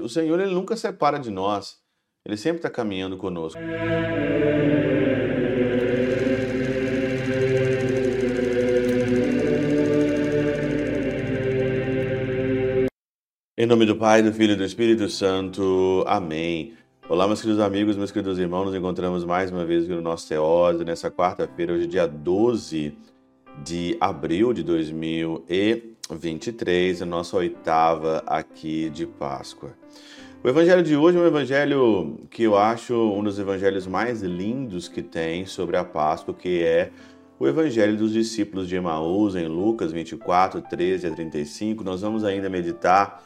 O Senhor ele nunca separa de nós. Ele sempre está caminhando conosco. Em nome do Pai, do Filho e do Espírito Santo. Amém. Olá, meus queridos amigos, meus queridos irmãos. Nos encontramos mais uma vez aqui no nosso Teose, nessa quarta-feira, hoje, dia 12 de abril de 2023, a nossa oitava aqui de Páscoa. O evangelho de hoje é um evangelho que eu acho um dos evangelhos mais lindos que tem sobre a Páscoa, que é o evangelho dos discípulos de Emaús, em Lucas 24, 13 a 35. Nós vamos ainda meditar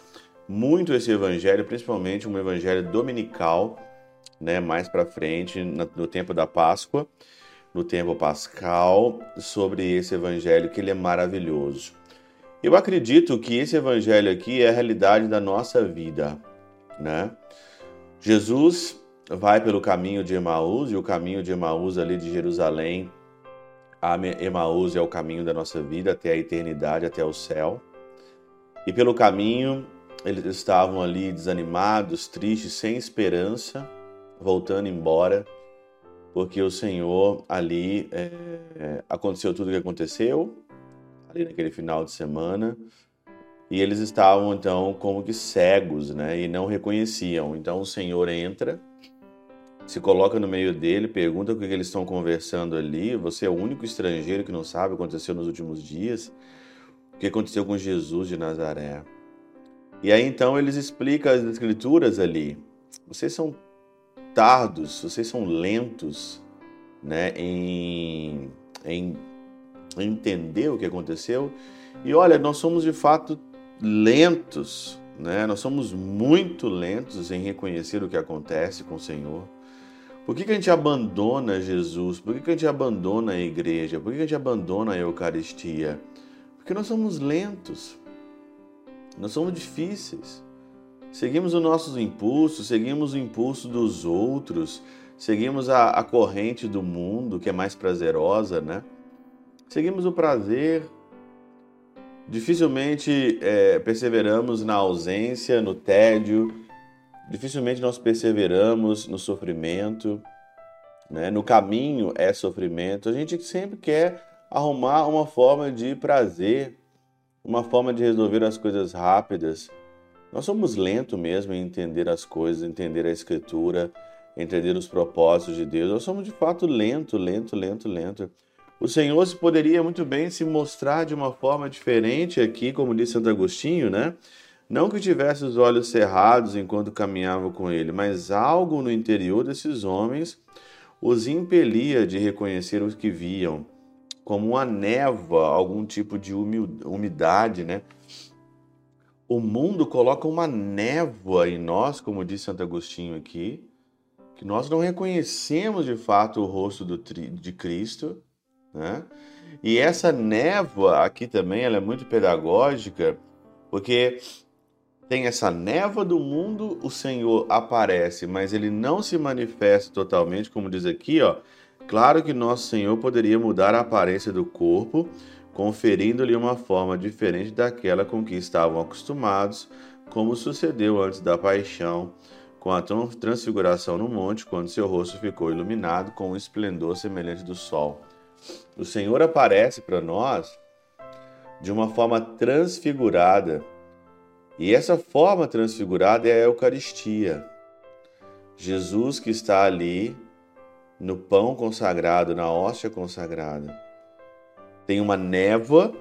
muito esse evangelho, principalmente um evangelho dominical, né, mais para frente, no tempo da Páscoa no tempo pascal sobre esse evangelho que ele é maravilhoso. Eu acredito que esse evangelho aqui é a realidade da nossa vida, né? Jesus vai pelo caminho de Emaús e o caminho de Emaús ali de Jerusalém a Emaús é o caminho da nossa vida até a eternidade, até o céu. E pelo caminho eles estavam ali desanimados, tristes, sem esperança, voltando embora porque o Senhor ali é, aconteceu tudo o que aconteceu ali naquele final de semana e eles estavam então como que cegos, né, e não reconheciam. Então o Senhor entra, se coloca no meio dele, pergunta o que eles estão conversando ali. Você é o único estrangeiro que não sabe o que aconteceu nos últimos dias, o que aconteceu com Jesus de Nazaré. E aí então eles explicam as escrituras ali. Vocês são tardos, vocês são lentos né, em, em entender o que aconteceu. E olha, nós somos de fato lentos, né? nós somos muito lentos em reconhecer o que acontece com o Senhor. Por que, que a gente abandona Jesus? Por que, que a gente abandona a igreja? Por que, que a gente abandona a Eucaristia? Porque nós somos lentos, nós somos difíceis. Seguimos os nossos impulsos, seguimos o impulso dos outros, seguimos a, a corrente do mundo, que é mais prazerosa, né? Seguimos o prazer. Dificilmente é, perseveramos na ausência, no tédio, dificilmente nós perseveramos no sofrimento, né? no caminho é sofrimento. A gente sempre quer arrumar uma forma de prazer, uma forma de resolver as coisas rápidas. Nós somos lentos mesmo em entender as coisas, entender a escritura, entender os propósitos de Deus. Nós somos de fato lento, lento, lento, lento. O Senhor poderia muito bem se mostrar de uma forma diferente aqui, como disse Santo Agostinho, né? Não que tivesse os olhos cerrados enquanto caminhava com ele, mas algo no interior desses homens os impelia de reconhecer os que viam, como uma névoa, algum tipo de umidade, né? O mundo coloca uma névoa em nós, como disse Santo Agostinho aqui, que nós não reconhecemos de fato o rosto do, de Cristo, né? E essa névoa aqui também ela é muito pedagógica, porque tem essa névoa do mundo, o Senhor aparece, mas ele não se manifesta totalmente, como diz aqui, ó. Claro que nosso Senhor poderia mudar a aparência do corpo, conferindo-lhe uma forma diferente daquela com que estavam acostumados, como sucedeu antes da paixão, com a transfiguração no monte, quando seu rosto ficou iluminado com um esplendor semelhante do sol. O Senhor aparece para nós de uma forma transfigurada, e essa forma transfigurada é a Eucaristia. Jesus que está ali no pão consagrado, na hóstia consagrada. Tem uma névoa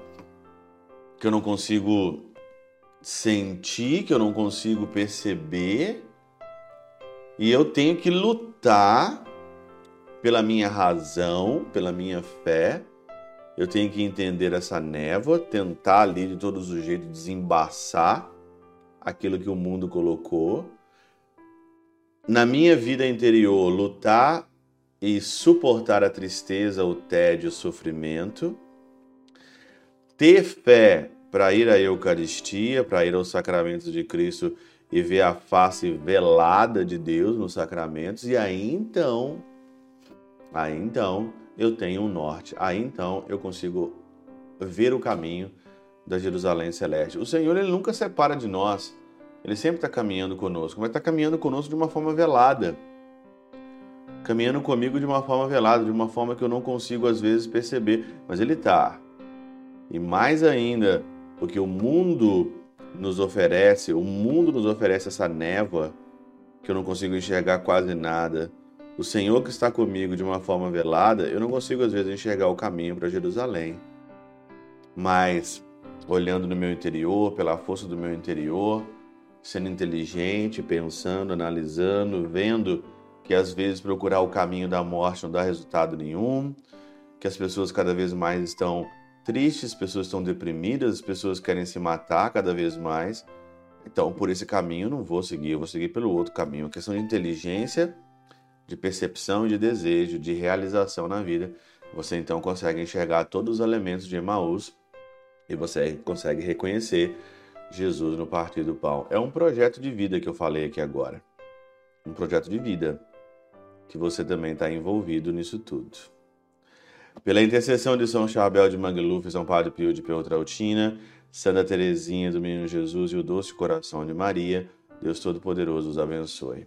que eu não consigo sentir, que eu não consigo perceber, e eu tenho que lutar pela minha razão, pela minha fé. Eu tenho que entender essa névoa, tentar ali de todos os jeitos desembaçar aquilo que o mundo colocou. Na minha vida interior, lutar e suportar a tristeza, o tédio, o sofrimento ter fé para ir à Eucaristia, para ir aos sacramentos de Cristo e ver a face velada de Deus nos sacramentos, e aí então, aí então eu tenho um norte, aí então eu consigo ver o caminho da Jerusalém celeste. O Senhor ele nunca separa de nós. Ele sempre está caminhando conosco, mas está caminhando conosco de uma forma velada. Caminhando comigo de uma forma velada, de uma forma que eu não consigo às vezes perceber, mas Ele está. E mais ainda, porque o mundo nos oferece, o mundo nos oferece essa névoa que eu não consigo enxergar quase nada. O Senhor que está comigo de uma forma velada, eu não consigo às vezes enxergar o caminho para Jerusalém. Mas olhando no meu interior, pela força do meu interior, sendo inteligente, pensando, analisando, vendo que às vezes procurar o caminho da morte não dá resultado nenhum, que as pessoas cada vez mais estão tristes, as pessoas estão deprimidas, as pessoas querem se matar cada vez mais. Então, por esse caminho eu não vou seguir, eu vou seguir pelo outro caminho. Uma questão de inteligência, de percepção, de desejo, de realização na vida. Você então consegue enxergar todos os elementos de Emaús e você consegue reconhecer Jesus no partir do pão. É um projeto de vida que eu falei aqui agora. Um projeto de vida que você também está envolvido nisso tudo. Pela intercessão de São Chabel de Mangluf, São Padre Pio de Peutrautina, Santa Teresinha do Menino Jesus e o Doce Coração de Maria, Deus Todo-Poderoso os abençoe.